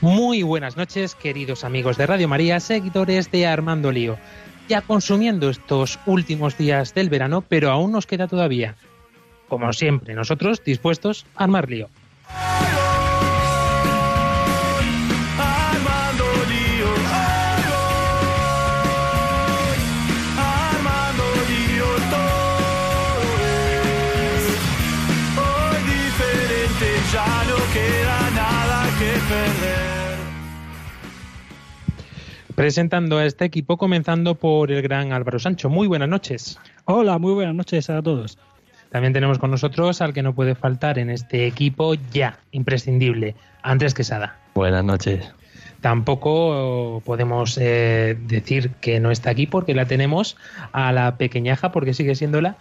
Muy. Muy buenas noches, queridos amigos de Radio María, seguidores de Armando Lío. Ya consumiendo estos últimos días del verano, pero aún nos queda todavía. Como siempre, nosotros dispuestos a armar lío. Presentando a este equipo, comenzando por el gran Álvaro Sancho. Muy buenas noches. Hola, muy buenas noches a todos. También tenemos con nosotros al que no puede faltar en este equipo ya, imprescindible, Andrés Quesada. Buenas noches. Tampoco podemos eh, decir que no está aquí porque la tenemos a la pequeñaja, porque sigue siendo la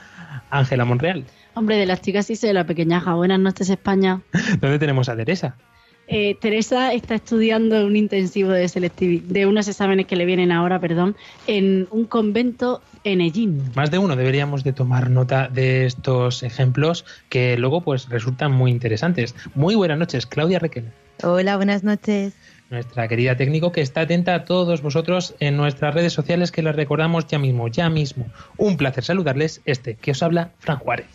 Ángela Monreal. Hombre, de las chicas sí soy la pequeñaja. Buenas noches, España. ¿Dónde tenemos a Teresa? Eh, Teresa está estudiando un intensivo de selectivi- de unos exámenes que le vienen ahora, perdón, en un convento en Ellín. Más de uno deberíamos de tomar nota de estos ejemplos que luego pues resultan muy interesantes. Muy buenas noches, Claudia Requel, Hola, buenas noches. nuestra querida técnico que está atenta a todos vosotros en nuestras redes sociales que les recordamos ya mismo, ya mismo. Un placer saludarles, este que os habla, Fran Juárez.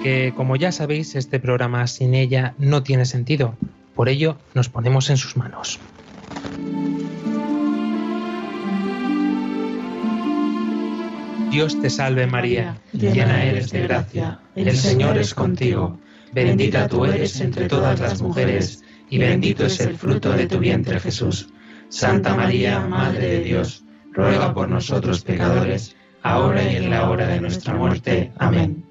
Porque como ya sabéis, este programa sin ella no tiene sentido. Por ello, nos ponemos en sus manos. Dios te salve María, llena eres de gracia, el Señor es contigo, bendita tú eres entre todas las mujeres, y bendito es el fruto de tu vientre Jesús. Santa María, Madre de Dios, ruega por nosotros pecadores, ahora y en la hora de nuestra muerte. Amén.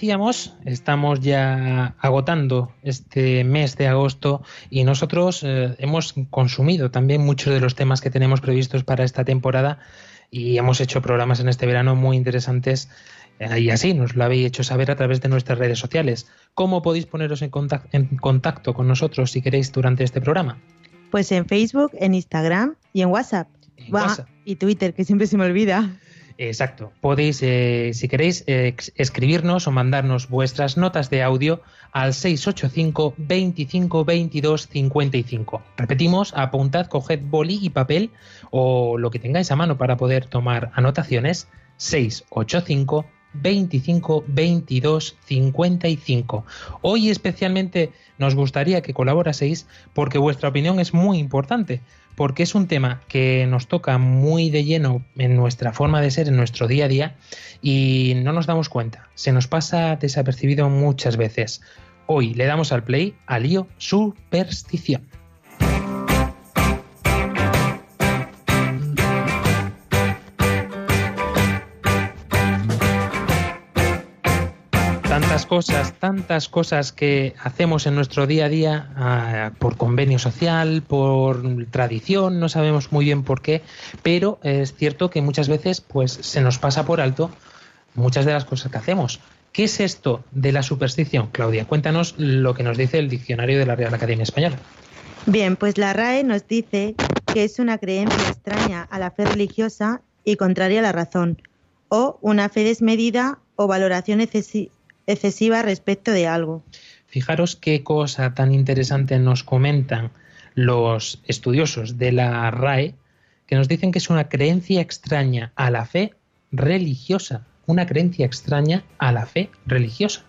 Decíamos, estamos ya agotando este mes de agosto y nosotros eh, hemos consumido también muchos de los temas que tenemos previstos para esta temporada y hemos hecho programas en este verano muy interesantes eh, y así nos lo habéis hecho saber a través de nuestras redes sociales. ¿Cómo podéis poneros en contac- en contacto con nosotros si queréis durante este programa? Pues en Facebook, en Instagram y en WhatsApp. En WhatsApp. Y Twitter, que siempre se me olvida. Exacto. Podéis, eh, si queréis, escribirnos o mandarnos vuestras notas de audio al 685 25 22 55. Repetimos, apuntad, coged boli y papel o lo que tengáis a mano para poder tomar anotaciones. 685 25 22 55. Hoy especialmente nos gustaría que colaboraseis porque vuestra opinión es muy importante, porque es un tema que nos toca muy de lleno en nuestra forma de ser, en nuestro día a día, y no nos damos cuenta. Se nos pasa desapercibido muchas veces. Hoy le damos al play al lío superstición. Cosas, tantas cosas que hacemos en nuestro día a día ah, por convenio social, por tradición, no sabemos muy bien por qué, pero es cierto que muchas veces pues se nos pasa por alto muchas de las cosas que hacemos. ¿Qué es esto de la superstición, Claudia? Cuéntanos lo que nos dice el diccionario de la Real Academia Española. Bien, pues la RAE nos dice que es una creencia extraña a la fe religiosa y contraria a la razón. o una fe desmedida o valoración excesi- excesiva respecto de algo. Fijaros qué cosa tan interesante nos comentan los estudiosos de la RAE, que nos dicen que es una creencia extraña a la fe religiosa. Una creencia extraña a la fe religiosa.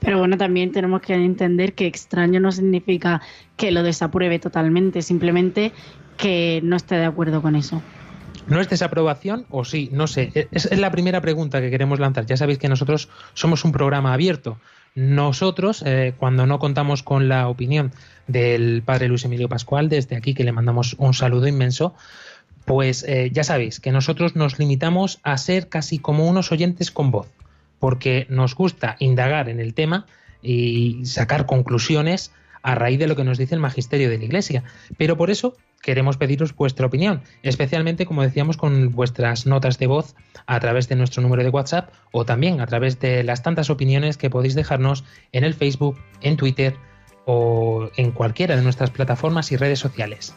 Pero bueno, también tenemos que entender que extraño no significa que lo desapruebe totalmente, simplemente que no esté de acuerdo con eso. ¿No es desaprobación o sí? No sé. Es, es la primera pregunta que queremos lanzar. Ya sabéis que nosotros somos un programa abierto. Nosotros, eh, cuando no contamos con la opinión del padre Luis Emilio Pascual, desde aquí que le mandamos un saludo inmenso, pues eh, ya sabéis que nosotros nos limitamos a ser casi como unos oyentes con voz, porque nos gusta indagar en el tema y sacar conclusiones a raíz de lo que nos dice el magisterio de la Iglesia. Pero por eso queremos pediros vuestra opinión, especialmente, como decíamos, con vuestras notas de voz a través de nuestro número de WhatsApp o también a través de las tantas opiniones que podéis dejarnos en el Facebook, en Twitter o en cualquiera de nuestras plataformas y redes sociales.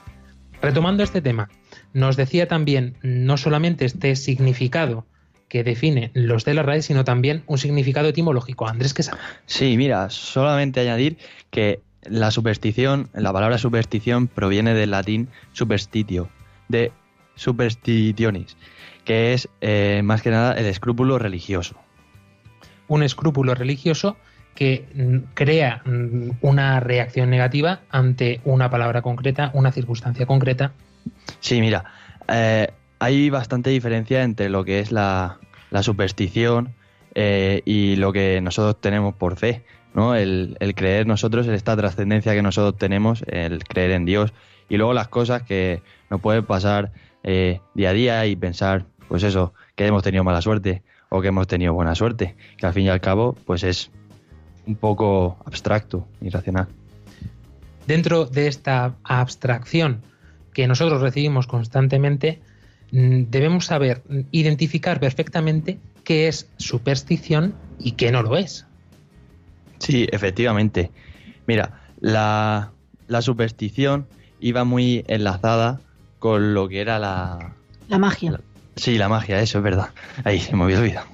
Retomando este tema, nos decía también no solamente este significado que define los de la RAE, sino también un significado etimológico. Andrés Quesada. Sí, mira, solamente añadir que la superstición, la palabra superstición proviene del latín superstitio, de superstitionis, que es eh, más que nada el escrúpulo religioso. Un escrúpulo religioso que crea una reacción negativa ante una palabra concreta, una circunstancia concreta. Sí, mira, eh, hay bastante diferencia entre lo que es la, la superstición eh, y lo que nosotros tenemos por fe. ¿No? El, creer nosotros en esta trascendencia que nosotros tenemos, el creer en Dios y luego las cosas que nos pueden pasar eh, día a día y pensar, pues eso, que hemos tenido mala suerte o que hemos tenido buena suerte, que al fin y al cabo, pues es un poco abstracto, irracional. Dentro de esta abstracción que nosotros recibimos constantemente, mm, debemos saber mm, identificar perfectamente qué es superstición y qué no lo es. Sí, efectivamente. Mira, la, la superstición iba muy enlazada con lo que era la... La magia. Sí, la magia, eso es verdad. Ahí se me había olvidado.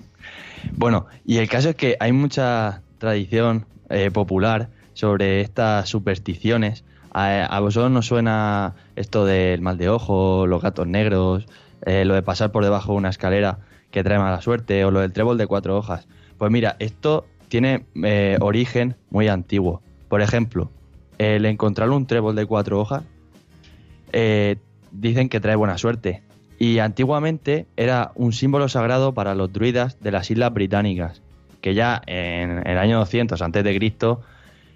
Bueno, y el caso es que hay mucha tradición eh, popular sobre estas supersticiones. A, a vosotros nos suena esto del mal de ojo, los gatos negros, eh, lo de pasar por debajo de una escalera que trae mala suerte, o lo del trébol de cuatro hojas. Pues mira, esto tiene eh, origen muy antiguo. Por ejemplo, el encontrar un trébol de cuatro hojas eh, dicen que trae buena suerte. Y antiguamente era un símbolo sagrado para los druidas de las islas británicas, que ya en el año 200 antes de Cristo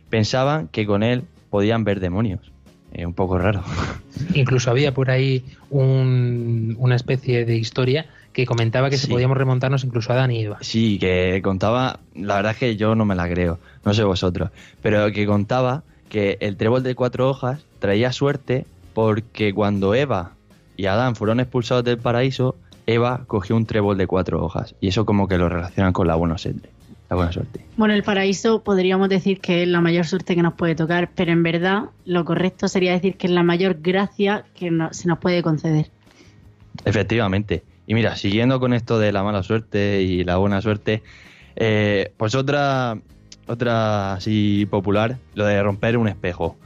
pensaban que con él podían ver demonios. Eh, un poco raro. Incluso había por ahí un- una especie de historia que comentaba que si Sí. podíamos remontarnos incluso a Adán y Eva. Sí, que contaba, la verdad es que yo no me la creo, no sé vosotros, pero que contaba que el trébol de cuatro hojas traía suerte porque cuando Eva y Adán fueron expulsados del paraíso, Eva cogió un trébol de cuatro hojas y eso como que lo relacionan con la buena suerte. La buena suerte. Bueno, el paraíso podríamos decir que es la mayor suerte que nos puede tocar, pero en verdad lo correcto sería decir que es la mayor gracia que no- se nos puede conceder. Efectivamente. Y mira, siguiendo con esto de la mala suerte y la buena suerte, eh, pues otra, otra así popular, lo de romper un espejo.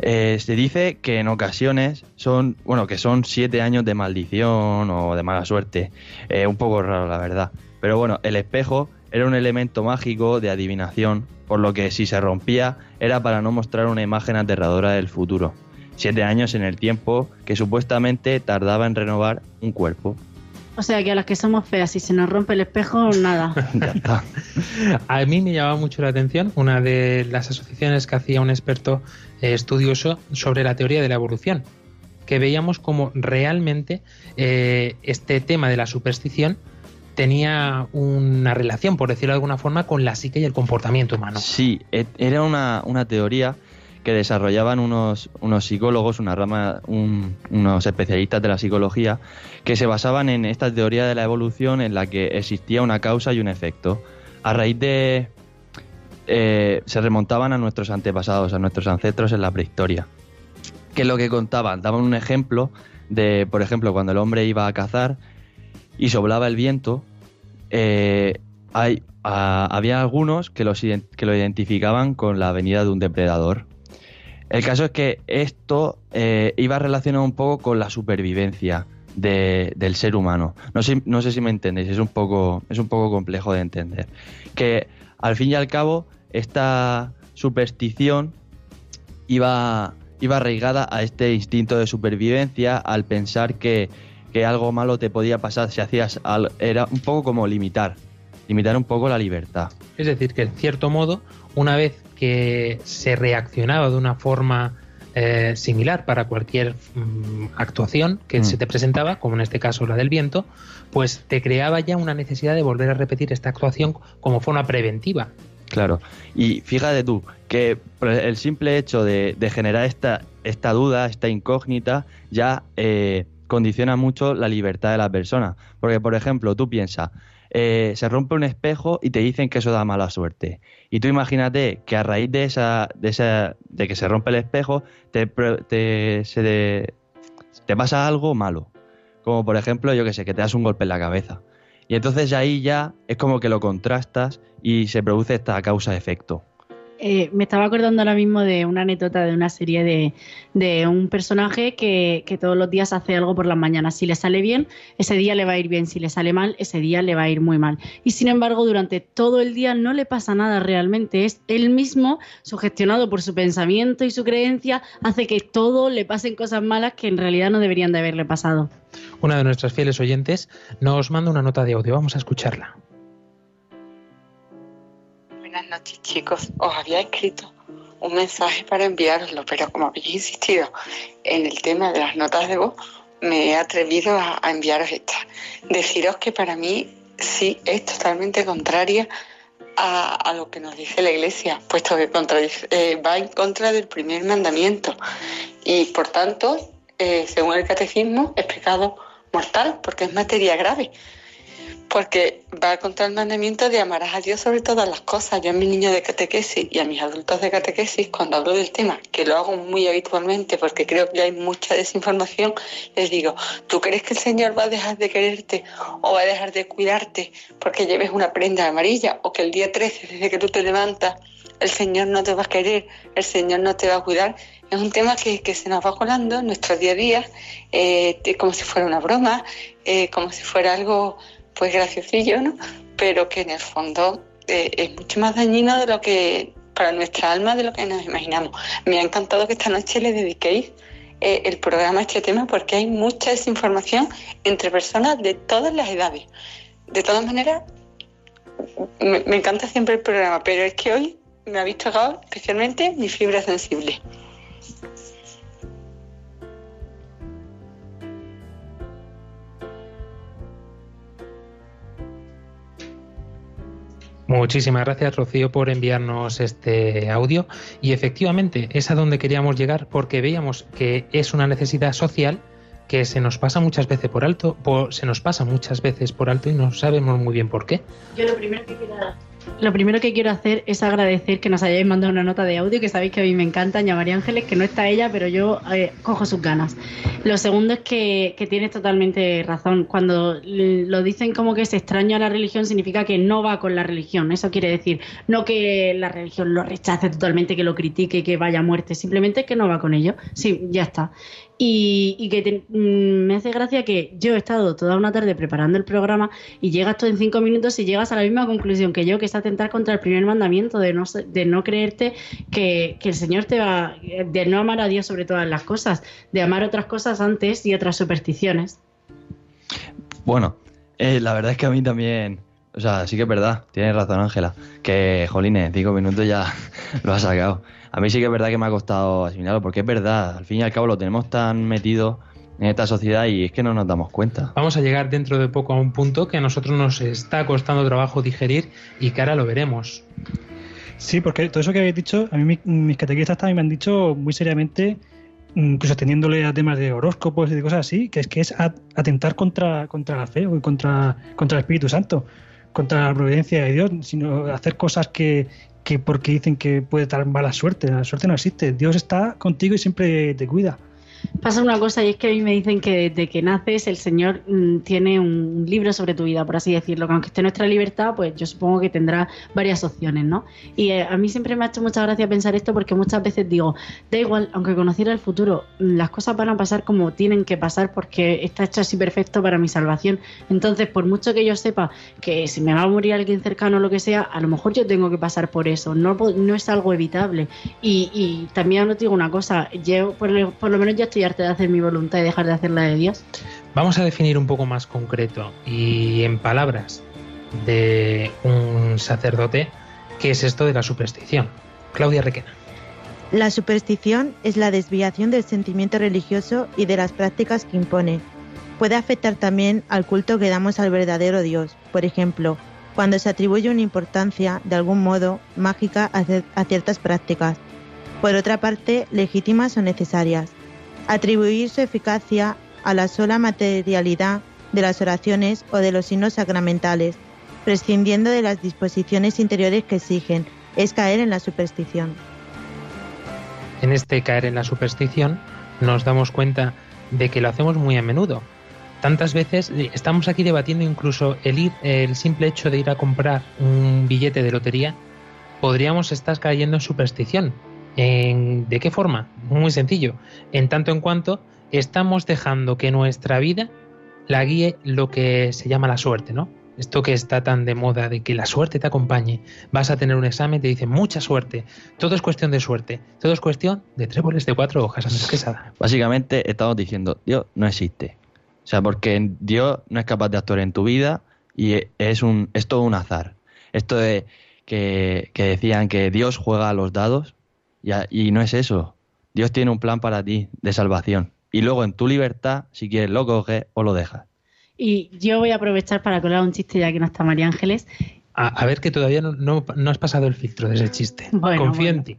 Eh, se dice que en ocasiones son, bueno, que son siete años de maldición o de mala suerte. Eh, un poco raro, la verdad. Pero bueno, el espejo era un elemento mágico de adivinación, por lo que si se rompía era para no mostrar una imagen aterradora del futuro. Siete años en el tiempo que supuestamente tardaba en renovar un cuerpo. O sea que a las que somos feas, si se nos rompe el espejo, nada. Ya está. A mí me llamaba mucho la atención una de las asociaciones que hacía un experto eh, estudioso sobre la teoría de la evolución, que veíamos como realmente eh, este tema de la superstición tenía una relación, por decirlo de alguna forma, con la psique y el comportamiento humano. Sí, e- era una, una teoría que desarrollaban unos, unos psicólogos, una rama, un- unos especialistas de la psicología, que se basaban en esta teoría de la evolución en la que existía una causa y un efecto. A raíz de... eh, se remontaban a nuestros antepasados, a nuestros ancestros en la prehistoria. ¿Qué es lo que contaban? Daban un ejemplo de, por ejemplo, cuando el hombre iba a cazar y soplaba el viento, eh, hay, ah, había algunos que, los, que lo identificaban con la venida de un depredador. El caso es que esto eh, iba relacionado un poco con la supervivencia de- del ser humano. No sé, no sé si me entendéis, es un, poco, es un poco complejo de entender. Que al fin y al cabo, esta superstición iba, iba arraigada a este instinto de supervivencia al pensar que, que algo malo te podía pasar si hacías al- era un poco como limitar, limitar un poco la libertad. Es decir, que en cierto modo, una vez que se reaccionaba de una forma eh, similar para cualquier mm, actuación que Mm. se te presentaba, como en este caso la del viento, pues te creaba ya una necesidad de volver a repetir esta actuación como forma preventiva. Claro. Y fíjate tú, que el simple hecho de, de generar esta, esta duda, esta incógnita, ya eh, condiciona mucho la libertad de la persona. Porque, por ejemplo, tú piensas, eh, se rompe un espejo y te dicen que eso da mala suerte. Y tú imagínate que a raíz de esa, de esa, de que se rompe el espejo, te, te, se te, te pasa algo malo. Como por ejemplo, yo que sé, que te das un golpe en la cabeza. Y entonces ahí ya es como que lo contrastas y se produce esta causa-efecto. Eh, me estaba acordando ahora mismo de una anécdota de una serie de, de un personaje que, que todos los días hace algo por las mañanas. Si le sale bien, ese día le va a ir bien. Si le sale mal, ese día le va a ir muy mal. Y sin embargo, durante todo el día no le pasa nada realmente. Es él mismo, sugestionado por su pensamiento y su creencia, hace que todo le pasen cosas malas que en realidad no deberían de haberle pasado. Una de nuestras fieles oyentes nos manda una nota de audio. Vamos a escucharla. Noches, chicos. Os había escrito un mensaje para enviároslo, pero como habéis insistido en el tema de las notas de voz, me he atrevido a, enviaros esta. Deciros que para mí sí es totalmente contraria a, lo que nos dice la Iglesia, puesto que eh, va en contra del primer mandamiento y por tanto, eh, según el catecismo, es pecado mortal porque es materia grave porque va contra el mandamiento de amarás a Dios sobre todas las cosas. Yo a mis niños de catequesis y a mis adultos de catequesis, cuando hablo del tema, que lo hago muy habitualmente porque creo que hay mucha desinformación, les digo, ¿tú crees que el Señor va a dejar de quererte o va a dejar de cuidarte porque lleves una prenda amarilla o que el día 13, desde que tú te levantas, el Señor no te va a querer, el Señor no te va a cuidar? Es un tema que, que se nos va colando en nuestro día a día, eh, como si fuera una broma, eh, como si fuera algo pues graciosillo, ¿no? Pero que en el fondo eh, es mucho más dañino de lo que para nuestra alma de lo que nos imaginamos. Me ha encantado que esta noche le dediquéis eh, el programa a este tema porque hay mucha desinformación entre personas de todas las edades. De todas maneras, me, me encanta siempre el programa, pero es que hoy me habéis tocado especialmente mi fibra sensible. Muchísimas gracias, Rocío, por enviarnos este audio. Y efectivamente, es a donde queríamos llegar porque veíamos que es una necesidad social que se nos pasa muchas veces por alto, por- se nos pasa muchas veces por alto y no sabemos muy bien por qué. Yo lo primero que quiero lo primero que quiero hacer es agradecer que nos hayáis mandado una nota de audio, que sabéis que a mí me encanta, Ña María Ángeles, que no está ella, pero yo eh, cojo sus ganas. Lo segundo es que, tienes totalmente razón. Cuando lo dicen como que es extraño a la religión, significa que no va con la religión. Eso quiere decir, no que la religión lo rechace totalmente, que lo critique, que vaya a muerte, simplemente que no va con ello. Sí, ya está. Y, y que te- mm, me hace gracia que yo he estado toda una tarde preparando el programa y llegas tú en cinco minutos y llegas a la misma conclusión que yo, que es atentar contra el primer mandamiento de no, de no creerte que, que el Señor te va, de no amar a Dios sobre todas las cosas, de amar otras cosas antes y otras supersticiones. Bueno, eh, la verdad es que a mí también, o sea, sí que es verdad, tienes razón Ángela, que jolines, cinco minutos ya lo has sacado. A mí sí que es verdad que me ha costado asimilarlo, porque es verdad, al fin y al cabo lo tenemos tan metido en esta sociedad y es que no nos damos cuenta. Vamos a llegar dentro de poco a un punto que a nosotros nos está costando trabajo digerir y que ahora lo veremos. Sí, porque todo eso que habéis dicho, a mí mi- mis catequistas también me han dicho muy seriamente, incluso teniéndole a temas de horóscopos y de cosas así, que es que es atentar contra, contra la fe o contra, contra el Espíritu Santo, contra la providencia de Dios, sino hacer cosas que, que porque dicen que puede dar mala suerte. La suerte no existe. Dios está contigo y siempre te cuida. Pasa una cosa y es que a mí me dicen que desde que naces el Señor mm, tiene un libro sobre tu vida, por así decirlo, que aunque esté nuestra libertad, pues yo supongo que tendrá varias opciones, ¿no? Y eh, a mí siempre me ha hecho mucha gracia pensar esto porque muchas veces digo, da igual, aunque conociera el futuro, mm, las cosas van a pasar como tienen que pasar porque está hecho así perfecto para mi salvación. Entonces, por mucho que yo sepa que si me va a morir alguien cercano o lo que sea, a lo mejor yo tengo que pasar por eso, no, no es algo evitable. Y, y también os digo una cosa, yo por, por lo menos ya estoy de hacer mi voluntad y dejar de hacer la de Dios? Vamos a definir un poco más concreto y en palabras de un sacerdote qué es esto de la superstición. Claudia Requena. La superstición es la desviación del sentimiento religioso y de las prácticas que impone. Puede afectar también al culto que damos al verdadero Dios. Por ejemplo, cuando se atribuye una importancia, de algún modo, mágica a ciertas prácticas. Por otra parte, legítimas o necesarias atribuir su eficacia a la sola materialidad de las oraciones o de los signos sacramentales, prescindiendo de las disposiciones interiores que exigen, es caer en la superstición. En este caer en la superstición nos damos cuenta de que lo hacemos muy a menudo. Tantas veces eh, estamos aquí debatiendo incluso el ir, el simple hecho de ir a comprar un billete de lotería, podríamos estar cayendo en superstición, ¿De qué forma? Muy sencillo. En tanto en cuanto estamos dejando que nuestra vida la guíe lo que se llama la suerte, ¿no? Esto que está tan de moda de que la suerte te acompañe. Vas a tener un examen, te dicen mucha suerte. Todo es cuestión de suerte. Todo es cuestión de tréboles de cuatro hojas, Andrés Quesada. Básicamente estamos diciendo, Dios no existe. O sea, porque Dios no es capaz de actuar en tu vida y es, un, es todo un azar. Esto de que, que decían que Dios juega a los dados, y, no es eso. Dios tiene un plan para ti de salvación. Y luego en tu libertad, si quieres, lo coges o lo dejas. Y yo voy a aprovechar para colar un chiste ya que no está María Ángeles a, ver que todavía no, has pasado el filtro de ese chiste. Confío en ti.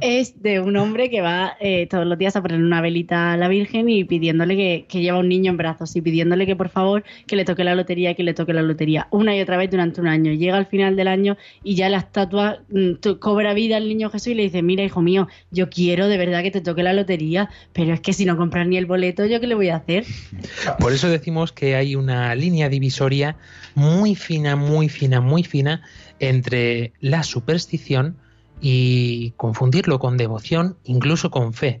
Es de un hombre que va eh, todos los días a poner una velita a la Virgen y pidiéndole que, lleva un niño en brazos y pidiéndole que por favor que le toque la lotería, que le toque la lotería. Una y otra vez durante un año. Llega al final del año y ya la estatua mm, cobra vida al niño Jesús y le dice, mira hijo mío, yo quiero de verdad que te toque la lotería, pero es que si no compras ni el boleto, ¿yo qué le voy a hacer? Por eso decimos que hay una línea divisoria muy fina, muy fina, muy fina entre la superstición y confundirlo con devoción, incluso con fe.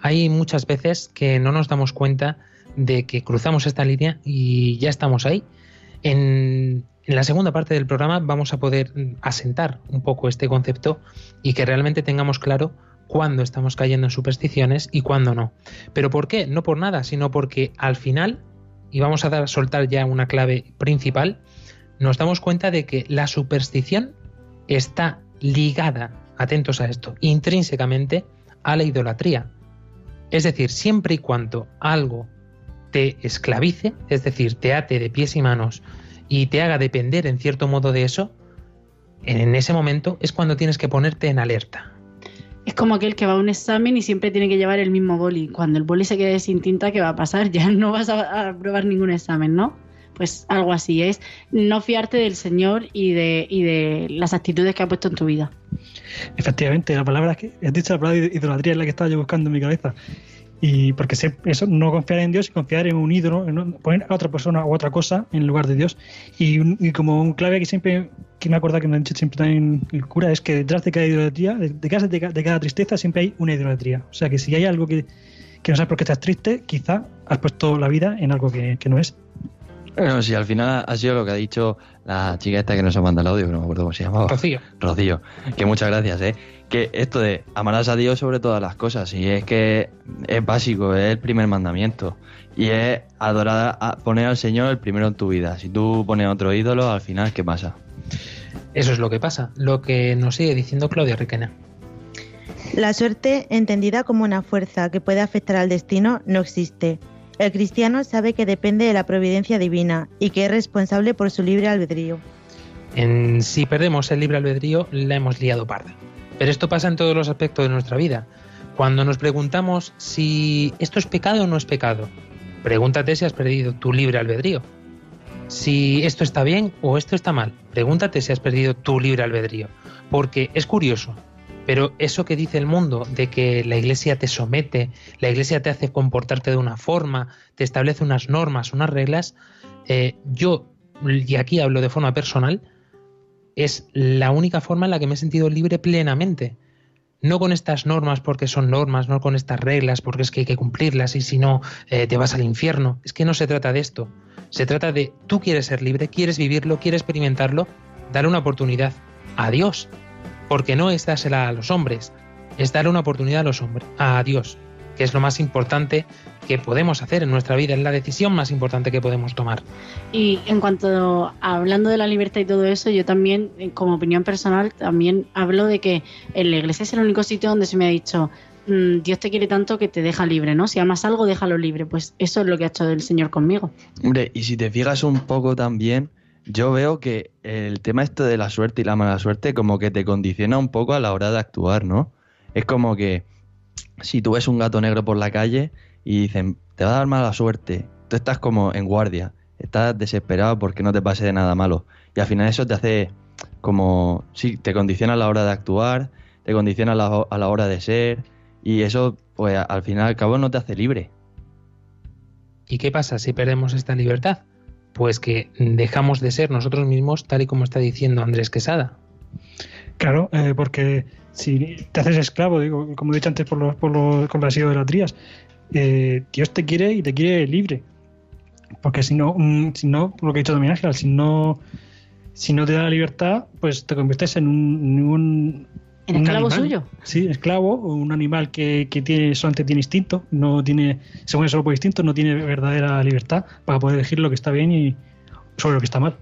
Hay muchas veces que no nos damos cuenta de que cruzamos esta línea y ya estamos ahí. En, la segunda parte del programa vamos a poder asentar un poco este concepto y que realmente tengamos claro cuándo estamos cayendo en supersticiones y cuándo no. ¿Pero por qué? No por nada, sino porque al final, y vamos a dar, soltar ya una clave principal, nos damos cuenta de que la superstición está ligada, atentos a esto, intrínsecamente a la idolatría. Es decir, siempre y cuando algo te esclavice, es decir, te ate de pies y manos y te haga depender en cierto modo de eso, en ese momento es cuando tienes que ponerte en alerta. Es como aquel que va a un examen y siempre tiene que llevar el mismo boli. Cuando el boli se quede sin tinta, ¿qué va a pasar? Ya no vas a, a probar ningún examen, ¿no? Pues algo así, es no fiarte del Señor y de, y de las actitudes que ha puesto en tu vida. Efectivamente, la palabra que has dicho, la palabra idolatría es la que estaba yo buscando en mi cabeza. Y porque eso, no confiar en Dios y confiar en un ídolo, en poner a otra persona o otra cosa en lugar de Dios. Y, como un clave que siempre, que me acuerdo que me han dicho siempre también el cura, es que detrás de cada idolatría, detrás de, cada tristeza siempre hay una idolatría. O sea que si hay algo que, no sabes por qué estás triste, quizá has puesto la vida en algo que no es. Bueno, sí, al final ha sido lo que ha dicho la chica esta que nos ha mandado el audio, que no me acuerdo cómo se llamaba. Rocío. Rocío. Que muchas gracias, ¿eh? Que esto de amarás a Dios sobre todas las cosas, y es que es básico, es el primer mandamiento. Y es adorar, a poner al Señor el primero en tu vida. Si tú pones otro ídolo, al final, ¿qué pasa? Eso es lo que pasa, lo que nos sigue diciendo Claudia Riquena. La suerte, entendida como una fuerza que puede afectar al destino, no existe. El cristiano sabe que depende de la providencia divina y que es responsable por su libre albedrío. En, si perdemos el libre albedrío, la hemos liado parda. Pero esto pasa en todos los aspectos de nuestra vida. Cuando nos preguntamos si esto es pecado o no es pecado, pregúntate si has perdido tu libre albedrío. Si esto está bien o esto está mal, pregúntate si has perdido tu libre albedrío. Porque es curioso, Pero eso que dice el mundo, de que la iglesia te somete, la iglesia te hace comportarte de una forma, te establece unas normas, unas reglas, eh, yo, y aquí hablo de forma personal, es la única forma en la que me he sentido libre plenamente. No con estas normas porque son normas, no con estas reglas porque es que hay que cumplirlas y si no eh, te vas al infierno. Es que no se trata de esto. Se trata de tú quieres ser libre, quieres vivirlo, quieres experimentarlo, dar una oportunidad a Dios. Porque no es dársela a los hombres, es dar una oportunidad a los hombres, a Dios, que es lo más importante que podemos hacer en nuestra vida, es la decisión más importante que podemos tomar. Y en cuanto a, hablando de la libertad y todo eso, yo también, eh, como opinión personal, también hablo de que en la iglesia es el único sitio donde se me ha dicho, mm, Dios te quiere tanto que te deja libre, ¿no? Si amas algo, déjalo libre. Pues eso es lo que ha hecho el Señor conmigo. Hombre, y si te fijas un poco también, yo veo que el tema esto de la suerte y la mala suerte como que te condiciona un poco a la hora de actuar, ¿no? Es como que si tú ves un gato negro por la calle y dicen, te va a dar mala suerte, tú estás como en guardia, estás desesperado porque no te pase de nada malo. Y al final eso te hace como, sí, te condiciona a la hora de actuar, te condiciona a la, a la hora de ser, y eso, pues al final al cabo no te hace libre. ¿Y qué pasa si perdemos esta libertad? Pues que dejamos de ser nosotros mismos, tal y como está diciendo Andrés Quesada. Claro, eh, porque si te haces esclavo, digo, como he dicho antes por los, por los conversidos de las trías, eh, Dios te quiere y te quiere libre. Porque si no, mm, si no, lo que ha dicho Ángel, si no, si no te da la libertad, pues te conviertes en un ¿En un esclavo animal. suyo? Sí, esclavo, o un animal que, que tiene, solamente tiene instinto, no tiene, se mueve solo por instinto, no tiene verdadera libertad para poder elegir lo que está bien y sobre lo que está mal.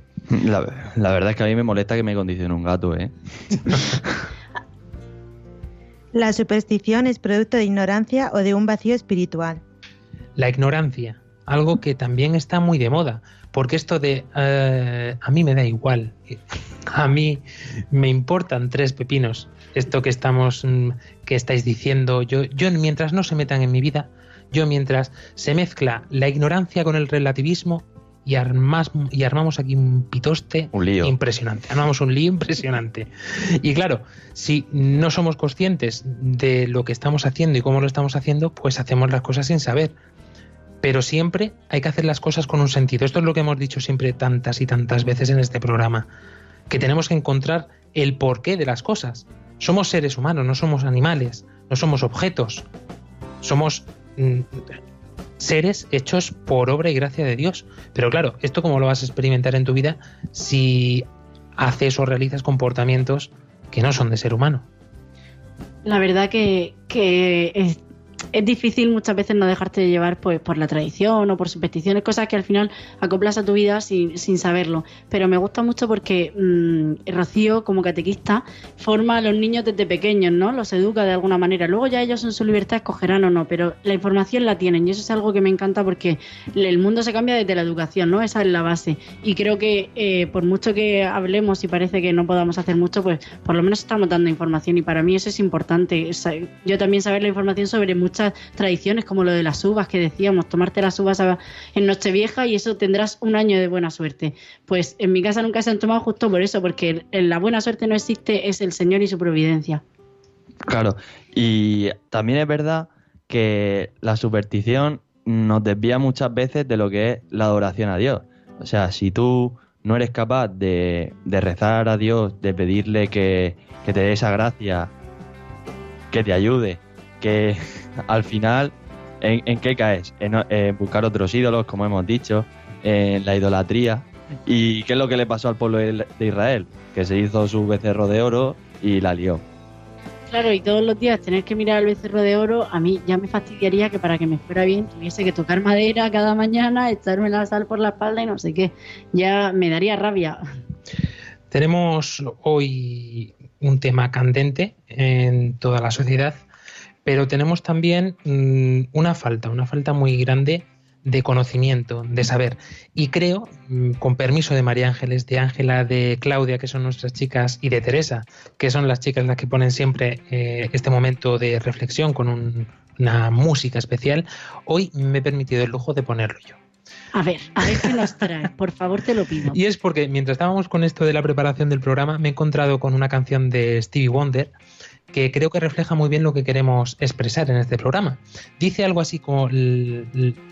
La, la verdad es que a mí me molesta que me condicione un gato, ¿eh? La superstición es producto de ignorancia o de un vacío espiritual. La ignorancia, algo que también está muy de moda, porque esto de eh, a mí me da igual, a mí me importan tres pepinos, esto que estamos, mm, que estáis diciendo, yo, yo mientras no se metan en mi vida, yo mientras se mezcla la ignorancia con el relativismo y, armas, y armamos aquí un pitoste Un lío. impresionante, armamos un lío impresionante. Y claro, si no somos conscientes de lo que estamos haciendo y cómo lo estamos haciendo, pues hacemos las cosas sin saber. Pero siempre hay que hacer las cosas con un sentido. Esto es lo que hemos dicho siempre tantas y tantas veces en este programa. Que tenemos que encontrar el porqué de las cosas. Somos seres humanos, no somos animales, no somos objetos. Somos mm, seres hechos por obra y gracia de Dios. Pero claro, ¿esto cómo lo vas a experimentar en tu vida si haces o realizas comportamientos que no son de ser humano? La verdad que, que es difícil muchas veces no dejarte llevar pues, por la tradición o por supersticiones, cosas que al final acoplas a tu vida sin, sin saberlo. Pero me gusta mucho porque mm, Rocío, como catequista, forma a los niños desde pequeños, ¿no? Los educa de alguna manera. Luego ya ellos en su libertad escogerán o no, pero la información la tienen y eso es algo que me encanta porque el mundo se cambia desde la educación, ¿no? Esa es la base. Y creo que eh, por mucho que hablemos y parece que no podamos hacer mucho, pues por lo menos estamos dando información y para mí eso es importante. Yo también saber la información sobre muchas tradiciones como lo de las uvas que decíamos, tomarte las uvas en Nochevieja y eso tendrás un año de buena suerte. Pues en mi casa nunca se han tomado justo por eso, porque la buena suerte no existe, es el Señor y su providencia. Claro, y también es verdad que la superstición nos desvía muchas veces de lo que es la adoración a Dios. O sea, si tú no eres capaz de, de rezar a Dios, de pedirle que, que te dé esa gracia, que te ayude, que al final, ¿en, en qué caes? En, en buscar otros ídolos, como hemos dicho, en la idolatría. ¿Y qué es lo que le pasó al pueblo de de Israel? Que se hizo su becerro de oro y la lió. Claro, y todos los días tener que mirar al becerro de oro, a mí ya me fastidiaría que para que me fuera bien tuviese que tocar madera cada mañana, echarme la sal por la espalda y no sé qué. Ya me daría rabia. Tenemos hoy un tema candente en toda la sociedad, pero tenemos también mm, una falta, una falta muy grande de conocimiento, de saber. Y creo, mm, con permiso de María Ángeles, de Ángela, de Claudia, que son nuestras chicas, y de Teresa, que son las chicas las que ponen siempre eh, este momento de reflexión con un- una música especial, hoy me he permitido el lujo de ponerlo yo. A ver, a ver qué nos trae, por favor te lo pido. Y es porque mientras estábamos con esto de la preparación del programa, me he encontrado con una canción de Stevie Wonder que creo que refleja muy bien lo que queremos expresar en este programa. Dice algo así como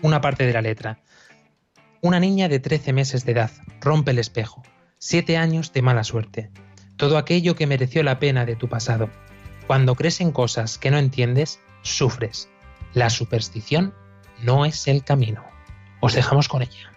una parte de la letra. Una niña de 13 meses de edad rompe el espejo. Siete años de mala suerte. Todo aquello que mereció la pena de tu pasado. Cuando crees en cosas que no entiendes, sufres. La superstición no es el camino. Os dejamos con ella.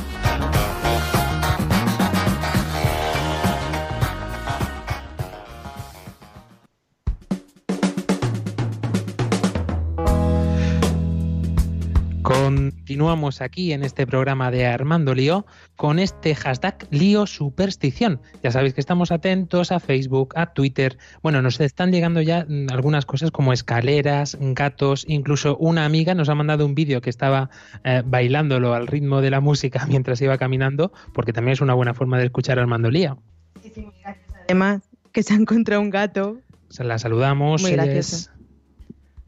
Continuamos aquí en este programa de Armando Lío con este hashtag Lío Superstición. Ya sabéis que estamos atentos a Facebook, a Twitter. Bueno, nos están llegando ya mm, algunas cosas como escaleras, gatos, incluso una amiga nos ha mandado un vídeo que estaba eh, bailándolo al ritmo de la música mientras iba caminando, porque también es una buena forma de escuchar a Armando Lío. Además, que se ha encontrado un gato. Se la saludamos. Muy ella gracioso. es,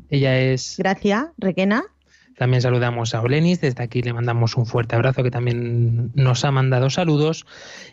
ella es Gracias, Requena. También saludamos a Olenis, desde aquí le mandamos un fuerte abrazo que también nos ha mandado saludos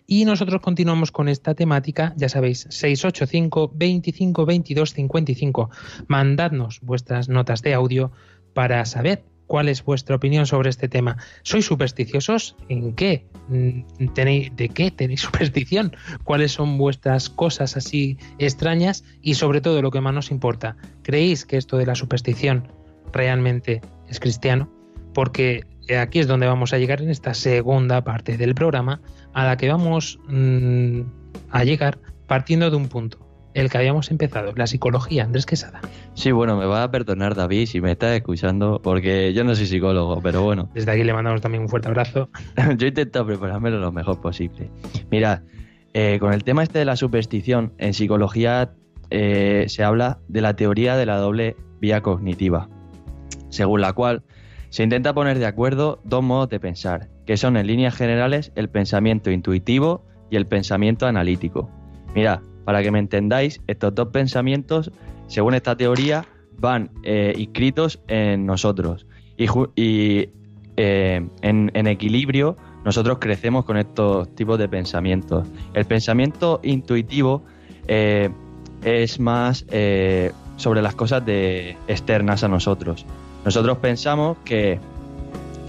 y nosotros continuamos con esta temática, ya sabéis, 685 25 22 55. Mandadnos vuestras notas de audio para saber cuál es vuestra opinión sobre este tema. ¿Sois supersticiosos? ¿En qué? Mm, ¿Tenéis, ¿De qué tenéis superstición? ¿Cuáles son vuestras cosas así extrañas? Y sobre todo lo que más nos importa, ¿creéis que esto de la superstición realmente es cristiano? Porque aquí es donde vamos a llegar en esta segunda parte del programa, a la que vamos mm, a llegar partiendo de un punto, el que habíamos empezado, la psicología, Andrés Quesada. Sí, bueno, me va a perdonar David si me está escuchando, porque yo no soy psicólogo, pero bueno, Desde aquí le mandamos también un fuerte abrazo. yo he intentado preparármelo lo mejor posible. Mira, eh, con el tema este de la superstición, en psicología eh, se habla de la teoría de la doble vía cognitiva, según la cual se intenta poner de acuerdo dos modos de pensar, que son en líneas generales el pensamiento intuitivo y el pensamiento analítico. Mira, para que me entendáis, estos dos pensamientos, según esta teoría, van eh, inscritos en nosotros y, eh, en, equilibrio nosotros crecemos con estos tipos de pensamientos. El pensamiento intuitivo eh, es más sobre las cosas de, externas a nosotros. Nosotros pensamos que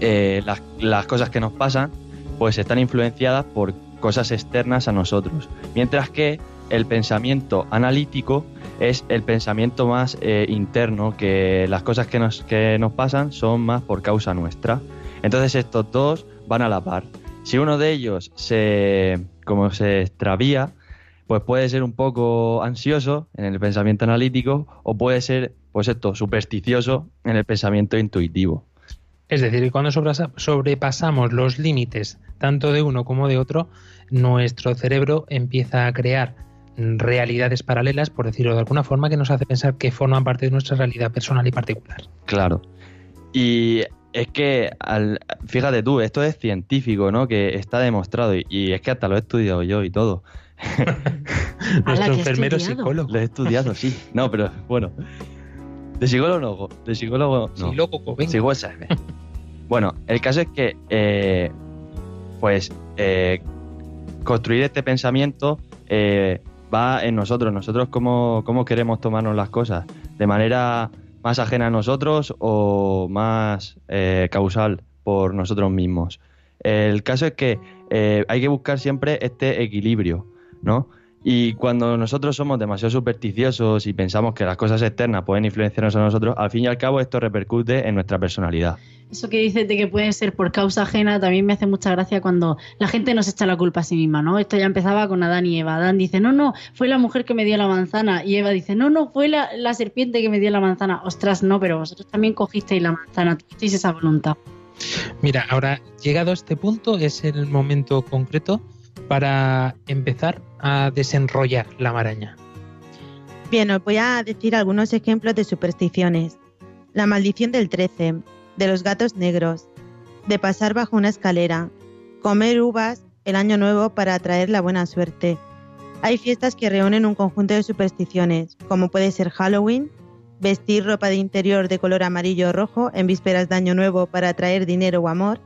eh, las, cosas que nos pasan pues están influenciadas por cosas externas a nosotros. Mientras que el pensamiento analítico es el pensamiento más eh, interno, que las cosas que nos, que nos pasan son más por causa nuestra. Entonces estos dos van a la par. Si uno de ellos se, como se extravía, pues puede ser un poco ansioso en el pensamiento analítico o puede ser, pues esto, supersticioso en el pensamiento intuitivo. Es decir, que cuando sobrepasamos los límites tanto de uno como de otro, nuestro cerebro empieza a crear realidades paralelas, por decirlo de alguna forma, que nos hace pensar que forman parte de nuestra realidad personal y particular. Claro. Y es que, al, fíjate tú, esto es científico, ¿no? Que está demostrado y, y es que hasta lo he estudiado yo y todo. Nuestro enfermero estudiado. psicólogo. Lo he estudiado, sí. No, pero bueno. De psicólogo no, de psicólogo no. Sí, loco, venga. Bueno, el caso es que, eh, pues, eh, construir este pensamiento eh, va en nosotros. Nosotros cómo, cómo queremos tomarnos las cosas. De manera más ajena a nosotros o más eh, causal por nosotros mismos. El caso es que eh, hay que buscar siempre este equilibrio, ¿no? Y cuando nosotros somos demasiado supersticiosos y pensamos que las cosas externas pueden influenciarnos a nosotros, al fin y al cabo esto repercute en nuestra personalidad. Eso que dices de que puede ser por causa ajena también me hace mucha gracia cuando la gente nos echa la culpa a sí misma, ¿no? Esto ya empezaba con Adán y Eva. Adán dice, no, no, fue la mujer que me dio la manzana. Y Eva dice, no, no, fue la, la serpiente que me dio la manzana. Ostras, no, pero vosotros también cogisteis la manzana, tuvisteis esa voluntad. Mira, ahora llegado a este punto es el momento concreto para empezar a desenrollar la maraña. Bien, os voy a decir algunos ejemplos de supersticiones. La maldición del 13, de los gatos negros, de pasar bajo una escalera, comer uvas el año nuevo para atraer la buena suerte. Hay fiestas que reúnen un conjunto de supersticiones, como puede ser Halloween, vestir ropa de interior de color amarillo o rojo en vísperas de año nuevo para atraer dinero o amor,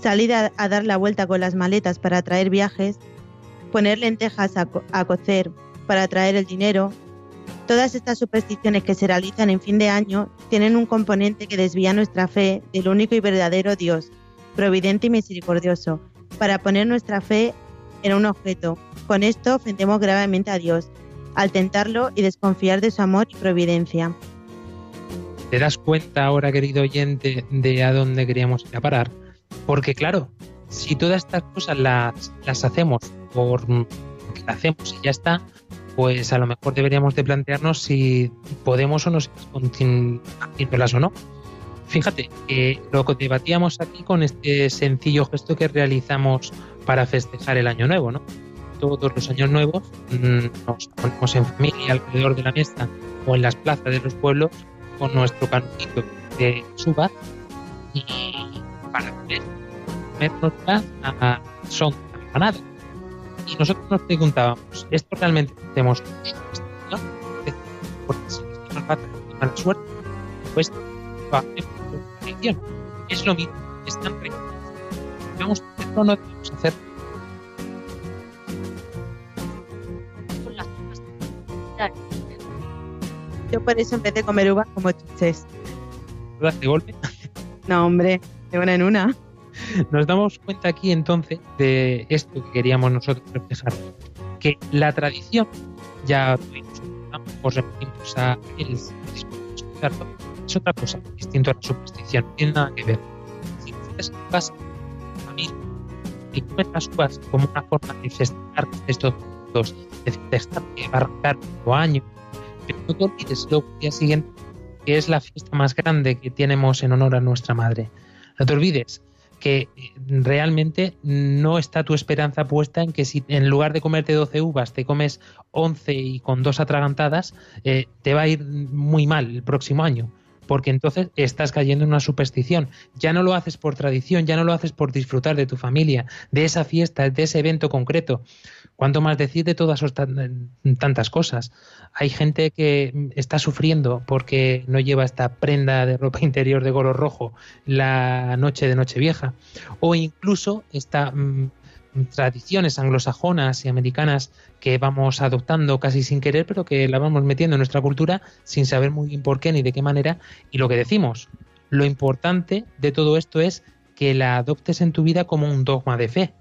salir a, dar la vuelta con las maletas para atraer viajes, poner lentejas a, co- a cocer para atraer el dinero, Todas estas supersticiones que se realizan en fin de año tienen un componente que desvía nuestra fe del único y verdadero Dios, providente y misericordioso, para poner nuestra fe en un objeto. Con esto ofendemos gravemente a Dios, al tentarlo y desconfiar de su amor y providencia. ¿Te das cuenta ahora, querido oyente, de a dónde queríamos ir a parar? Porque claro, si todas estas cosas las, las hacemos por porque las hacemos y ya está, pues a lo mejor deberíamos de plantearnos si podemos o no continuarlas o no. Fíjate, que lo que debatíamos aquí con este sencillo gesto que realizamos para festejar el año nuevo, ¿no? Todos los años nuevos mm, nos ponemos en familia alrededor de la mesa o en las plazas de los pueblos con nuestro canutito de suba y para poder a son de Y nosotros nos preguntábamos, ¿esto realmente hacemos ¿no? Porque si nos va a traer mala suerte, pues lo hacemos por. Es lo mismo, es tan real. Vamos a hacerlo, no debemos hacer Yo por eso en vez de comer uvas como chuches. ¿Uvas de golpe? No, hombre, de una en una. Nos damos cuenta aquí entonces de esto que queríamos nosotros reflejar, que la tradición, ya os repetimos a el es otra cosa distinto a la superstición, no tiene nada que ver. Si estás en casa, familia, y comes las uvas como una forma de festejar estos dos, de festejar que va a arrancar un año, pero no te olvides luego el día siguiente que es la fiesta más grande que tenemos en honor a nuestra madre. No te olvides que realmente no está tu esperanza puesta en que si en lugar de comerte 12 uvas te comes 11 y con dos atragantadas, eh, te va a ir muy mal el próximo año porque entonces estás cayendo en una superstición. Ya no lo haces por tradición, ya no lo haces por disfrutar de tu familia, de esa fiesta, de ese evento concreto. ¿Cuánto más decir de todas tantas cosas? Hay gente que está sufriendo porque no lleva esta prenda de ropa interior de goro rojo la noche de Nochevieja. O incluso esta mm, tradiciones anglosajonas y americanas que vamos adoptando casi sin querer, pero que la vamos metiendo en nuestra cultura sin saber muy bien por qué ni de qué manera. Y lo que decimos, lo importante de todo esto es que la adoptes en tu vida como un dogma de fe.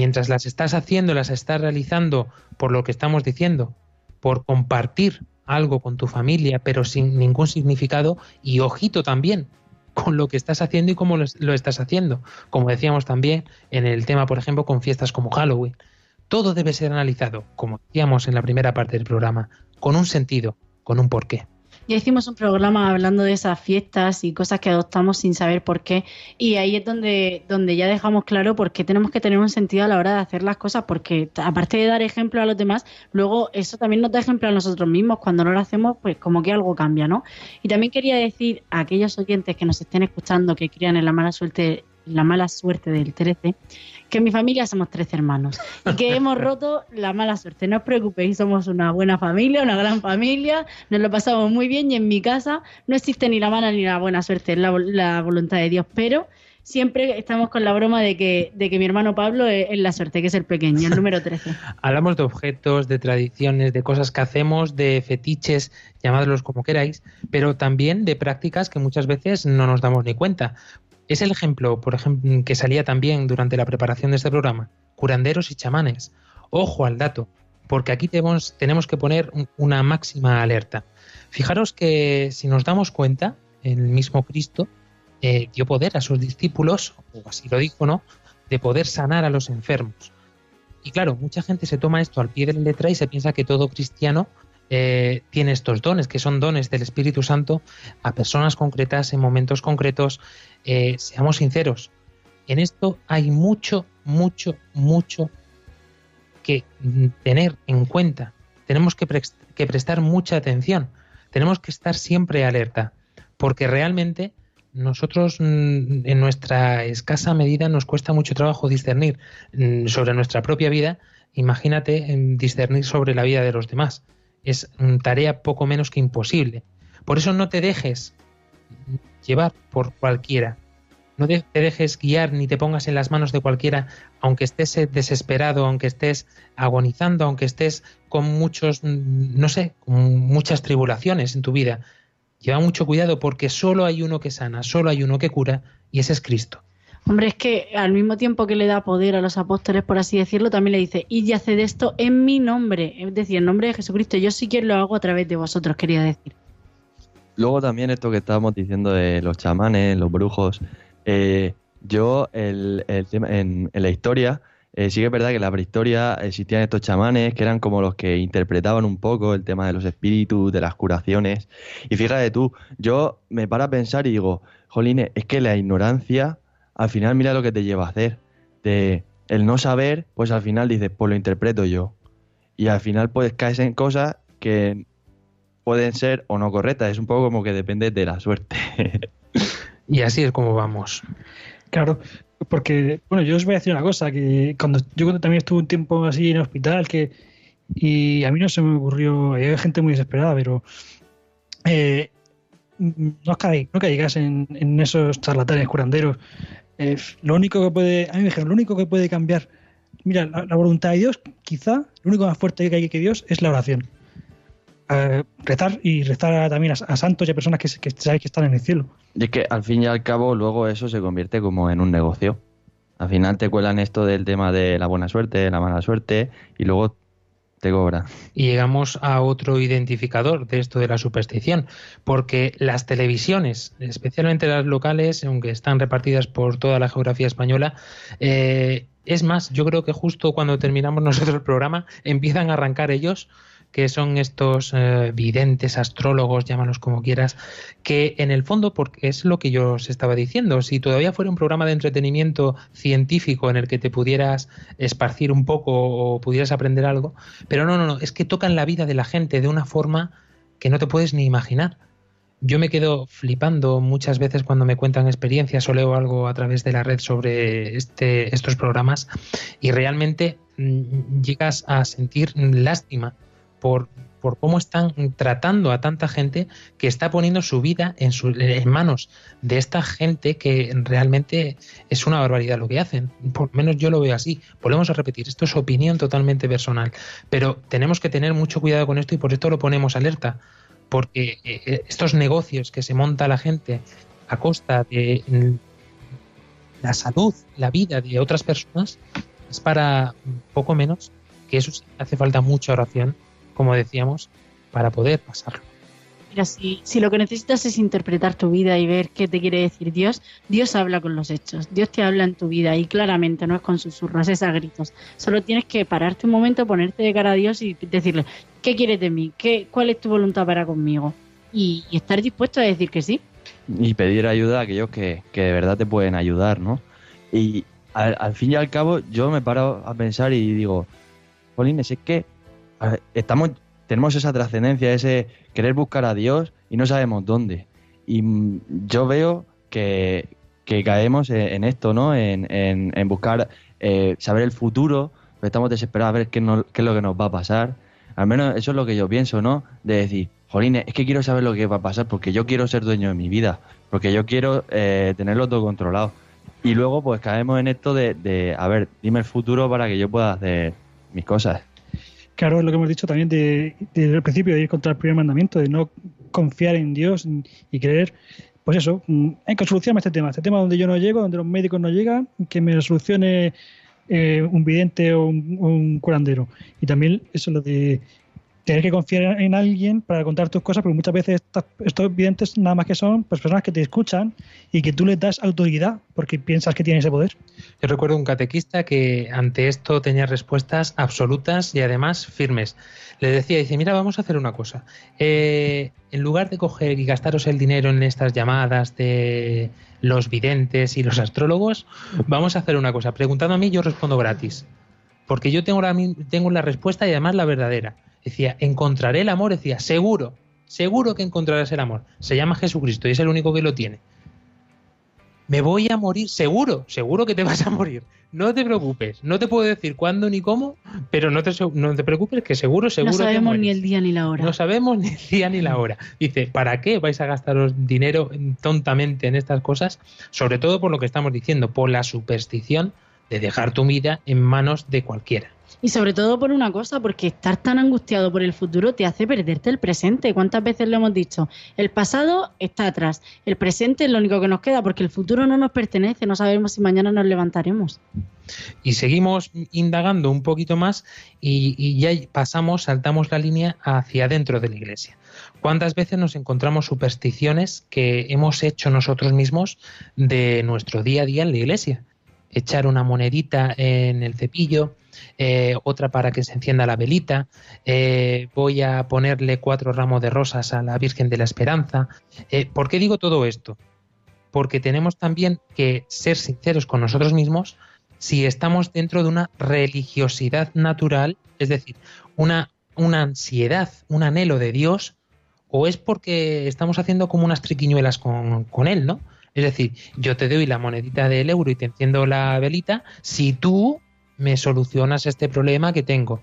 Mientras las estás haciendo, las estás realizando por lo que estamos diciendo, por compartir algo con tu familia, pero sin ningún significado, y ojito también, con lo que estás haciendo y cómo lo estás haciendo. Como decíamos también en el tema, por ejemplo, con fiestas como Halloween. Todo debe ser analizado, como decíamos en la primera parte del programa, con un sentido, con un porqué. Ya hicimos un programa hablando de esas fiestas y cosas que adoptamos sin saber por qué. Y ahí es donde, donde ya dejamos claro por qué tenemos que tener un sentido a la hora de hacer las cosas, porque aparte de dar ejemplo a los demás, luego eso también nos da ejemplo a nosotros mismos. Cuando no lo hacemos, pues como que algo cambia, ¿no? Y también quería decir a aquellos oyentes que nos estén escuchando que crean en la mala suerte la mala suerte del 13, que en mi familia somos 13 hermanos y que hemos roto la mala suerte. No os preocupéis, somos una buena familia, una gran familia, nos lo pasamos muy bien y en mi casa no existe ni la mala ni la buena suerte, es la, voluntad de Dios, pero siempre estamos con la broma de que, de que mi hermano Pablo es, la suerte, que es el pequeño, el número 13. Hablamos de objetos, de tradiciones, de cosas que hacemos, de fetiches, llamadlos como queráis, pero también de prácticas que muchas veces no nos damos ni cuenta. Es el ejemplo, por ejemplo, que salía también durante la preparación de este programa, curanderos y chamanes. Ojo al dato, porque aquí tenemos, que poner una máxima alerta. Fijaros que si nos damos cuenta, el mismo Cristo eh, dio poder a sus discípulos, o así lo dijo, ¿no?, de poder sanar a los enfermos. Y claro, mucha gente se toma esto al pie de la letra y se piensa que todo cristiano eh, tiene estos dones, que son dones del Espíritu Santo a personas concretas en momentos concretos. Eh, seamos sinceros, en esto hay mucho, mucho, mucho que tener en cuenta. Tenemos que, prestar mucha atención. Tenemos que estar siempre alerta, porque realmente nosotros mm, en nuestra escasa medida nos cuesta mucho trabajo discernir mm, sobre nuestra propia vida. Imagínate discernir sobre la vida de los demás es tarea poco menos que imposible. Por eso no te dejes llevar por cualquiera. No te dejes guiar ni te pongas en las manos de cualquiera, aunque estés desesperado, aunque estés agonizando, aunque estés con muchos, no sé, con muchas tribulaciones en tu vida. Lleva mucho cuidado porque solo hay uno que sana, solo hay uno que cura y ese es Cristo. Hombre, es que al mismo tiempo que le da poder a los apóstoles, por así decirlo, también le dice, y haced esto en mi nombre, es decir, en nombre de Jesucristo. Yo sí que lo hago a través de vosotros, quería decir. Luego también esto que estábamos diciendo de los chamanes, los brujos, eh, yo el, tema, en, la historia eh, sí que es verdad que en la prehistoria existían estos chamanes que eran como los que interpretaban un poco el tema de los espíritus, de las curaciones. Y fíjate tú, yo me paro a pensar y digo, Joline, es que la ignorancia al final mira lo que te lleva a hacer. De el no saber, pues al final dices, pues lo interpreto yo. Y al final pues caes en cosas que pueden ser o no correctas. Es un poco como que depende de la suerte. y así es como vamos. Claro, porque, bueno, yo os voy a decir una cosa, que cuando yo cuando también estuve un tiempo así en el hospital, que y a mí no se me ocurrió, hay gente muy desesperada, pero eh, no, caigas, no caigas en, en, esos charlatanes curanderos. Eh, lo único que puede, a mí me dijeron, lo único que puede cambiar, mira, la, voluntad de Dios, quizá, lo único más fuerte que hay que Dios es la oración. Rezar y rezar también a, santos y a personas que, que sabéis que están en el cielo. Y es que al fin y al cabo luego eso se convierte como en un negocio. Al final te cuelan esto del tema de la buena suerte, la mala suerte y luego te cobra. Y llegamos a otro identificador de esto de la superstición, porque las televisiones, especialmente las locales, aunque están repartidas por toda la geografía española, eh, es más, yo creo que justo cuando terminamos nosotros el programa empiezan a arrancar ellos que son estos eh, videntes, astrólogos, llámalos como quieras, que en el fondo, porque es lo que yo os estaba diciendo, si todavía fuera un programa de entretenimiento científico en el que te pudieras esparcir un poco o pudieras aprender algo, pero no, no, no, es que tocan la vida de la gente de una forma que no te puedes ni imaginar. Yo me quedo flipando muchas veces cuando me cuentan experiencias o leo algo a través de la red sobre este, estos programas y realmente mm, llegas a sentir lástima por, por cómo están tratando a tanta gente que está poniendo su vida en, en manos de esta gente que realmente es una barbaridad lo que hacen. Por lo menos yo lo veo así. Volvemos a repetir, esto es opinión totalmente personal. Pero tenemos que tener mucho cuidado con esto y por esto lo ponemos alerta. Porque eh, eh, estos negocios que se monta la gente a costa de la salud, la vida de otras personas, es para poco menos que eso hace falta mucha oración como decíamos, para poder pasarlo. Mira, si, si, lo que necesitas es interpretar tu vida y ver qué te quiere decir Dios, Dios habla con los hechos, Dios te habla en tu vida y claramente no es con susurros, es a gritos. Solo tienes que pararte un momento, ponerte de cara a Dios y decirle, ¿qué quieres de mí? ¿Qué, ¿Cuál es tu voluntad para conmigo? Y, estar dispuesto a decir que sí. Y pedir ayuda a aquellos que, que de verdad te pueden ayudar, ¿no? Y al, al, fin y al cabo yo me paro a pensar y digo, Polines, es que estamos, tenemos esa trascendencia, ese querer buscar a Dios y no sabemos dónde. Y mm, yo veo que, caemos en, esto, ¿no? En, en, buscar eh, saber el futuro, estamos desesperados a ver qué, qué es lo que nos va a pasar. Al menos eso es lo que yo pienso, ¿no? De decir, Jolines, es que quiero saber lo que va a pasar porque yo quiero ser dueño de mi vida, porque yo quiero eh, tenerlo todo controlado. Y luego pues caemos en esto de, de, a ver, dime el futuro para que yo pueda hacer mis cosas. Claro, es lo que hemos dicho también desde el principio, de ir contra el primer mandamiento, de no confiar en Dios y creer, pues eso, mm, hay que solucionar este tema, este tema donde yo no llego, donde los médicos no llegan, que me solucione eh, un vidente o un, curandero. Y también eso lo de tener que confiar en alguien para contar tus cosas, porque muchas veces estos videntes nada más que son pues, personas que te escuchan y que tú les das autoridad porque piensas que tienen ese poder. Yo recuerdo un catequista que ante esto tenía respuestas absolutas y además firmes. Le decía, dice, mira, vamos a hacer una cosa. Eh, en lugar de coger y gastaros el dinero en estas llamadas de los videntes y los astrólogos, vamos a hacer una cosa. Preguntando a mí, yo respondo gratis. Porque yo tengo la, tengo la respuesta y además la verdadera decía, encontraré el amor, decía, seguro, seguro que encontrarás el amor. Se llama Jesucristo y es el único que lo tiene. Me voy a morir, seguro, seguro que te vas a morir. No te preocupes, no te puedo decir cuándo ni cómo, pero no te, no te preocupes que seguro, seguro. No sabemos ni el día ni la hora. No sabemos ni el día ni la hora. Dice, ¿para qué vais a gastaros dinero tontamente en estas cosas? Sobre todo por lo que estamos diciendo, por la superstición de dejar tu vida en manos de cualquiera. Y sobre todo por una cosa, porque estar tan angustiado por el futuro te hace perderte el presente. ¿Cuántas veces lo hemos dicho? El pasado está atrás, el presente es lo único que nos queda, porque el futuro no nos pertenece, no sabemos si mañana nos levantaremos. Y seguimos indagando un poquito más y, y ya pasamos, saltamos la línea hacia adentro de la iglesia. ¿Cuántas veces nos encontramos supersticiones que hemos hecho nosotros mismos de nuestro día a día en la iglesia? echar una monedita en el cepillo, eh, otra para que se encienda la velita, eh, voy a ponerle cuatro ramos de rosas a la Virgen de la Esperanza. Eh, ¿Por qué digo todo esto? Porque tenemos también que ser sinceros con nosotros mismos si estamos dentro de una religiosidad natural, es decir, una, una ansiedad, un anhelo de Dios, o es porque estamos haciendo como unas triquiñuelas con, con Él, ¿no? Es decir, yo te doy la monedita del euro y te enciendo la velita si tú me solucionas este problema que tengo.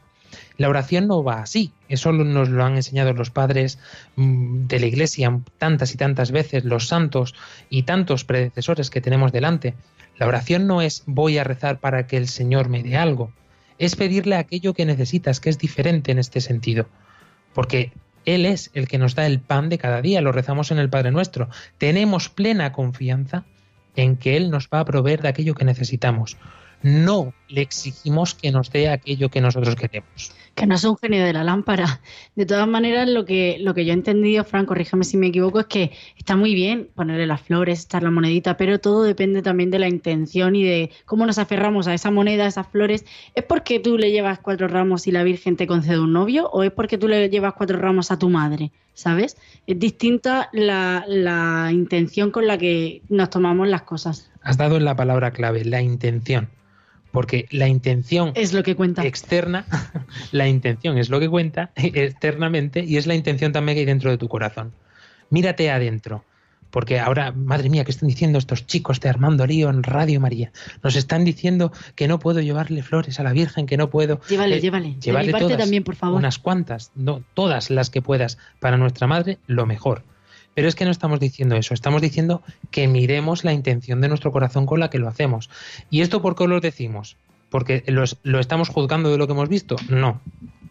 La oración no va así, eso nos lo han enseñado los padres mm, de la iglesia tantas y tantas veces, los santos y tantos predecesores que tenemos delante. La oración no es voy a rezar para que el Señor me dé algo, es pedirle aquello que necesitas, que es diferente en este sentido. Porque Él es el que nos da el pan de cada día, lo rezamos en el Padre Nuestro. Tenemos plena confianza en que Él nos va a proveer de aquello que necesitamos no le exigimos que nos dé aquello que nosotros queremos. Que no es un genio de la lámpara. De todas maneras, lo que, lo que yo he entendido, Fran, corrígeme si me equivoco, es que está muy bien ponerle las flores, estar la monedita, pero todo depende también de la intención y de cómo nos aferramos a esa moneda, a esas flores. ¿Es porque tú le llevas cuatro ramos y la Virgen te concede un novio? ¿O es porque tú le llevas cuatro ramos a tu madre? ¿Sabes? Es distinta la, la intención con la que nos tomamos las cosas. Has dado en la palabra clave, la intención porque la intención es lo que cuenta externa, la intención es lo que cuenta externamente y es la intención también que hay dentro de tu corazón. Mírate adentro, porque ahora, madre mía, ¿qué están diciendo estos chicos de Armando Lío en Radio María? Nos están diciendo que no puedo llevarle flores a la Virgen, que no puedo. Llévale, eh, llévale. Llévale todas, también, por favor. Unas cuantas, no, todas las que puedas para nuestra madre, lo mejor. Pero es que no estamos diciendo eso, estamos diciendo que miremos la intención de nuestro corazón con la que lo hacemos. ¿Y esto por qué lo decimos? ¿Porque lo estamos juzgando de lo que hemos visto? No.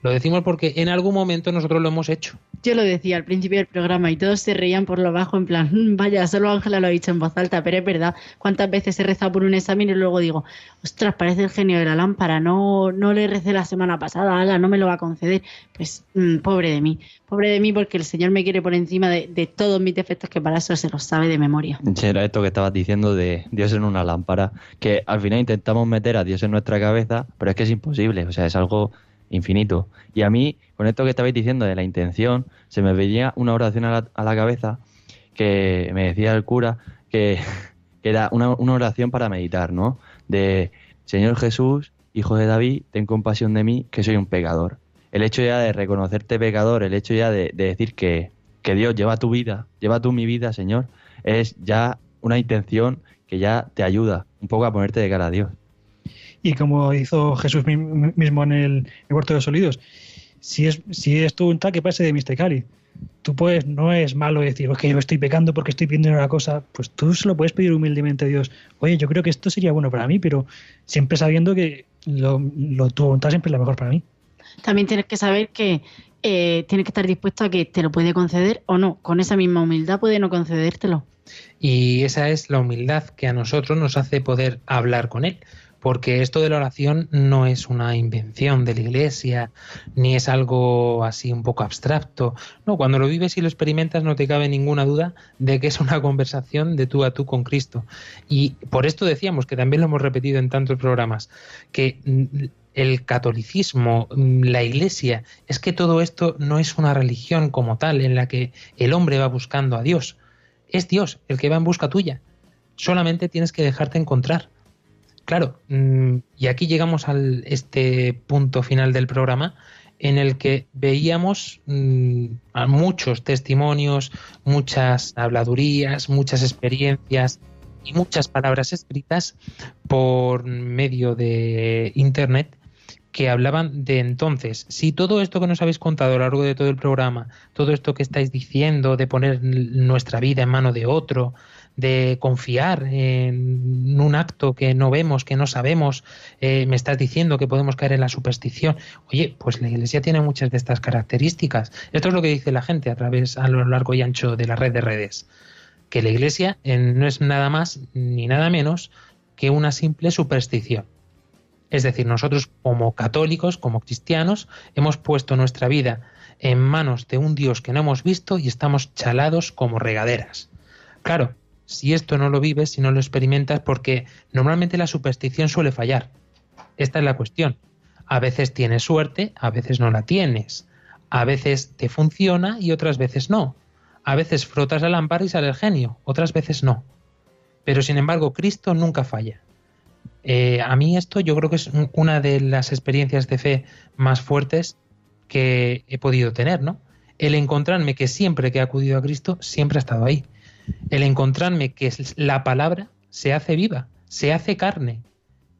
Lo decimos porque en algún momento nosotros lo hemos hecho. Yo lo decía al principio del programa y todos se reían por lo bajo en plan, mm, vaya, solo Ángela lo ha dicho en voz alta, pero es verdad, cuántas veces he rezado por un examen y luego digo, ostras, parece el genio de la lámpara, no, no le recé la semana pasada, ala, no me lo va a conceder. Pues mm, pobre de mí, pobre de mí porque el Señor me quiere por encima de, todos mis defectos que para eso se los sabe de memoria. Era esto que estabas diciendo de Dios en una lámpara, que al final intentamos meter a Dios en nuestra cabeza, pero es que es imposible, o sea, es algo infinito. Y a mí, con esto que estabais diciendo de la intención, se me venía una oración a la, cabeza que me decía el cura que, era una, una, oración para meditar, ¿no? De Señor Jesús, Hijo de David, ten compasión de mí, que soy un pecador. El hecho ya de reconocerte pecador, el hecho ya de, decir que, que Dios lleva tu vida, lleva tú mi vida, Señor, es ya una intención que ya te ayuda un poco a ponerte de cara a Dios y como hizo Jesús mismo en el, Huerto de los Olivos, si es, si es tú un tal que pase de Cali, tú puedes, no es malo decir, que yo estoy pecando porque estoy pidiendo una cosa, pues tú se lo puedes pedir humildemente a Dios. Oye, yo creo que esto sería bueno para mí, pero siempre sabiendo que lo, tu voluntad siempre es la mejor para mí. También tienes que saber que eh, tienes que estar dispuesto a que te lo puede conceder o no. Con esa misma humildad puede no concedértelo. Y esa es la humildad que a nosotros nos hace poder hablar con Él porque esto de la oración no es una invención de la iglesia, ni es algo así un poco abstracto. No, cuando lo vives y lo experimentas no te cabe ninguna duda de que es una conversación de tú a tú con Cristo. Y por esto decíamos, que también lo hemos repetido en tantos programas, que el catolicismo, la iglesia, es que todo esto no es una religión como tal en la que el hombre va buscando a Dios. Es Dios el que va en busca tuya. Solamente tienes que dejarte encontrar. Claro, mm, y aquí llegamos a este punto final del programa en el que veíamos mm, muchos testimonios, muchas habladurías, muchas experiencias y muchas palabras escritas por medio de Internet que hablaban de entonces. Si todo esto que nos habéis contado a lo largo de todo el programa, todo esto que estáis diciendo de poner nuestra vida en mano de otro, de confiar en un acto que no vemos, que no sabemos, eh, me estás diciendo que podemos caer en la superstición. Oye, pues la Iglesia tiene muchas de estas características. Esto es lo que dice la gente a través, a lo largo y ancho de la red de redes, que la Iglesia no es nada más ni nada menos que una simple superstición. Es decir, nosotros como católicos, como cristianos, hemos puesto nuestra vida en manos de un Dios que no hemos visto y estamos chalados como regaderas. Claro, si esto no lo vives, si no lo experimentas, porque normalmente la superstición suele fallar. Esta es la cuestión. A veces tienes suerte, a veces no la tienes. A veces te funciona y otras veces no. A veces frotas la lámpara y sale el genio, otras veces no. Pero sin embargo, Cristo nunca falla. Eh, a mí esto yo creo que es una de las experiencias de fe más fuertes que he podido tener, ¿no? El encontrarme que siempre que he acudido a Cristo, siempre ha estado ahí. El encontrarme que la palabra se hace viva, se hace carne.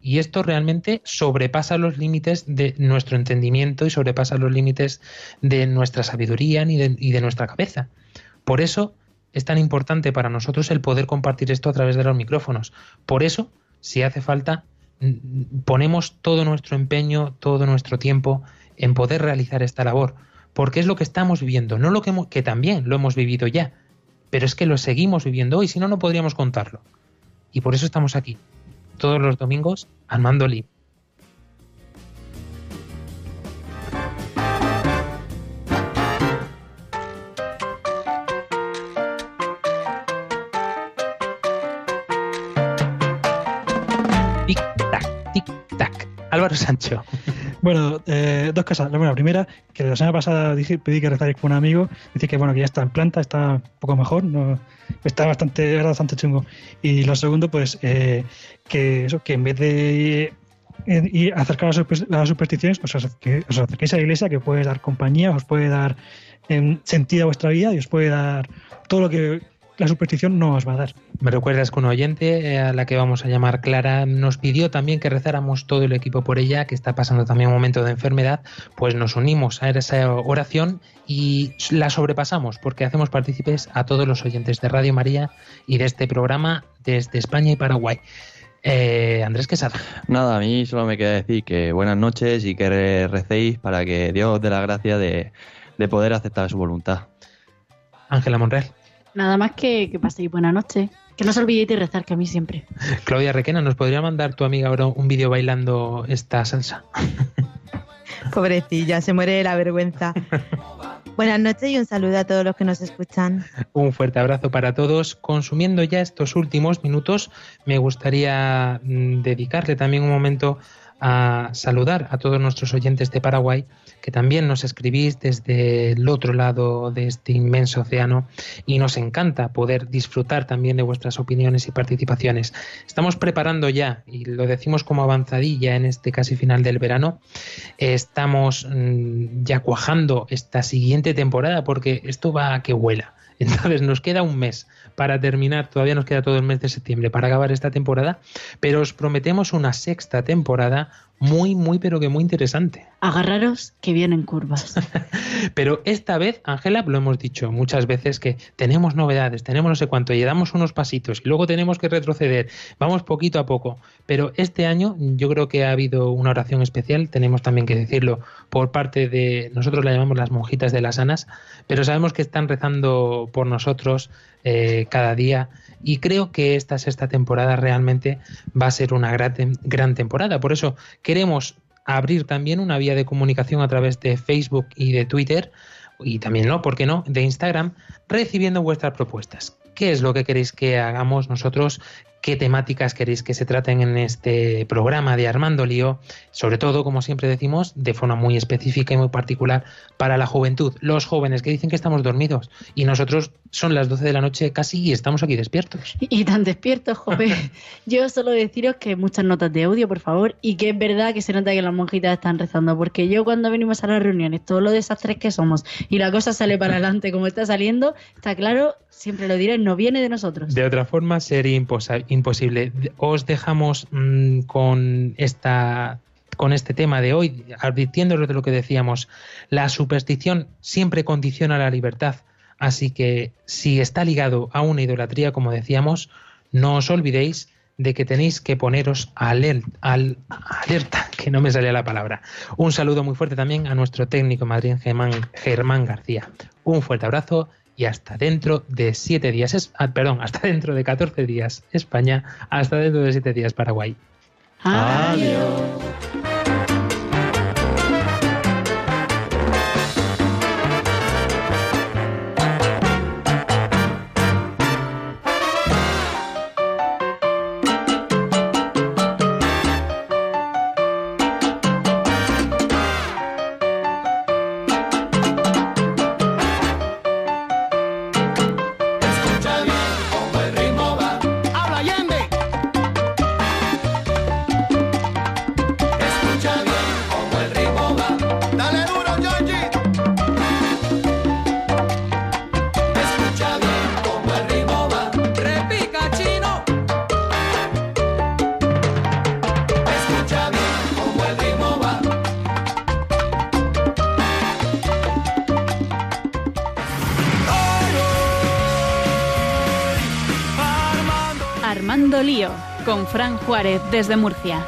Y esto realmente sobrepasa los límites de nuestro entendimiento y sobrepasa los límites de nuestra sabiduría y de, nuestra cabeza. Por eso es tan importante para nosotros el poder compartir esto a través de los micrófonos. Por eso, si hace falta, ponemos todo nuestro empeño, todo nuestro tiempo en poder realizar esta labor, porque es lo que estamos viviendo, no lo que, que también lo hemos vivido ya, pero es que lo seguimos viviendo hoy, si no, no podríamos contarlo. Y por eso estamos aquí, todos los domingos, Armando Lee. Álvaro Sancho. Bueno, eh, dos cosas. La primera, que la semana pasada dije, pedí que rezarais con un amigo, dice que bueno, que ya está en planta, está un poco mejor, no, está bastante, era bastante chungo. Y lo segundo, pues eh, que eso, que en vez de eh, ir a acercar a las supersticiones, pues os, acerquéis a la iglesia que puede dar compañía, os puede dar eh, sentido a vuestra vida y os puede dar todo lo que la superstición no os va a dar. Me recuerdas que un oyente, eh, a la que vamos a llamar Clara, nos pidió también que rezáramos todo el equipo por ella, que está pasando también un momento de enfermedad, pues nos unimos a esa oración y la sobrepasamos, porque hacemos partícipes a todos los oyentes de Radio María y de este programa desde España y Paraguay. Eh, Andrés Quesada. Nada, a mí solo me queda decir que buenas noches y que recéis para que Dios os dé la gracia de, de poder aceptar su voluntad. Ángela Monreal. Nada más que, que paséis buena noche. Que no os olvidéis de rezar, que a mí siempre. Claudia Requena, ¿nos podría mandar tu amiga ahora un vídeo bailando esta salsa? Pobrecilla, se muere de la vergüenza. Buenas noches y un saludo a todos los que nos escuchan. Un fuerte abrazo para todos. Consumiendo ya estos últimos minutos, me gustaría mm, dedicarle también un momento a saludar a todos nuestros oyentes de Paraguay que también nos escribís desde el otro lado de este inmenso océano y nos encanta poder disfrutar también de vuestras opiniones y participaciones. Estamos preparando ya, y lo decimos como avanzadilla en este casi final del verano, estamos mm, ya cuajando esta siguiente temporada porque esto va a que vuela. Entonces nos queda un mes para terminar, todavía nos queda todo el mes de septiembre para acabar esta temporada, pero os prometemos una sexta temporada muy, muy, pero que muy interesante. Agarraros que vienen curvas. pero esta vez, Ángela, lo hemos dicho muchas veces que tenemos novedades, tenemos no sé cuánto, y damos unos pasitos y luego tenemos que retroceder, vamos poquito a poco. Pero este año yo creo que ha habido una oración especial, tenemos también que decirlo, por parte de, nosotros la llamamos las monjitas de las Anas, pero sabemos que están rezando por nosotros eh, cada día y creo que esta sexta temporada realmente va a ser una gran, gran temporada. Por eso queremos abrir también una vía de comunicación a través de Facebook y de Twitter y también, ¿no? ¿Por qué no? De Instagram, recibiendo vuestras propuestas. ¿Qué es lo que queréis que hagamos nosotros? Qué temáticas queréis que se traten en este programa de Armando Lío, sobre todo, como siempre decimos, de forma muy específica y muy particular para la juventud, los jóvenes que dicen que estamos dormidos y nosotros son las 12 de la noche casi y estamos aquí despiertos. Y, tan despiertos, joven. Yo solo deciros que muchas notas de audio, por favor, y que es verdad que se nota que las monjitas están rezando, porque yo cuando venimos a las reuniones, todos los desastres que somos y la cosa sale para adelante como está saliendo, está claro, siempre lo diré, no viene de nosotros. De otra forma sería imposible. Os dejamos mmm, con esta con este tema de hoy, advirtiéndolos de lo que decíamos, la superstición siempre condiciona la libertad, así que si está ligado a una idolatría, como decíamos, no os olvidéis de que tenéis que poneros al, al, alerta, que no me salía la palabra. Un saludo muy fuerte también a nuestro técnico Madrid Germán García. Un fuerte abrazo y hasta dentro de siete días, es, ah, perdón, hasta dentro de 14 días España, hasta dentro de siete días Paraguay. Adiós. Desde Murcia.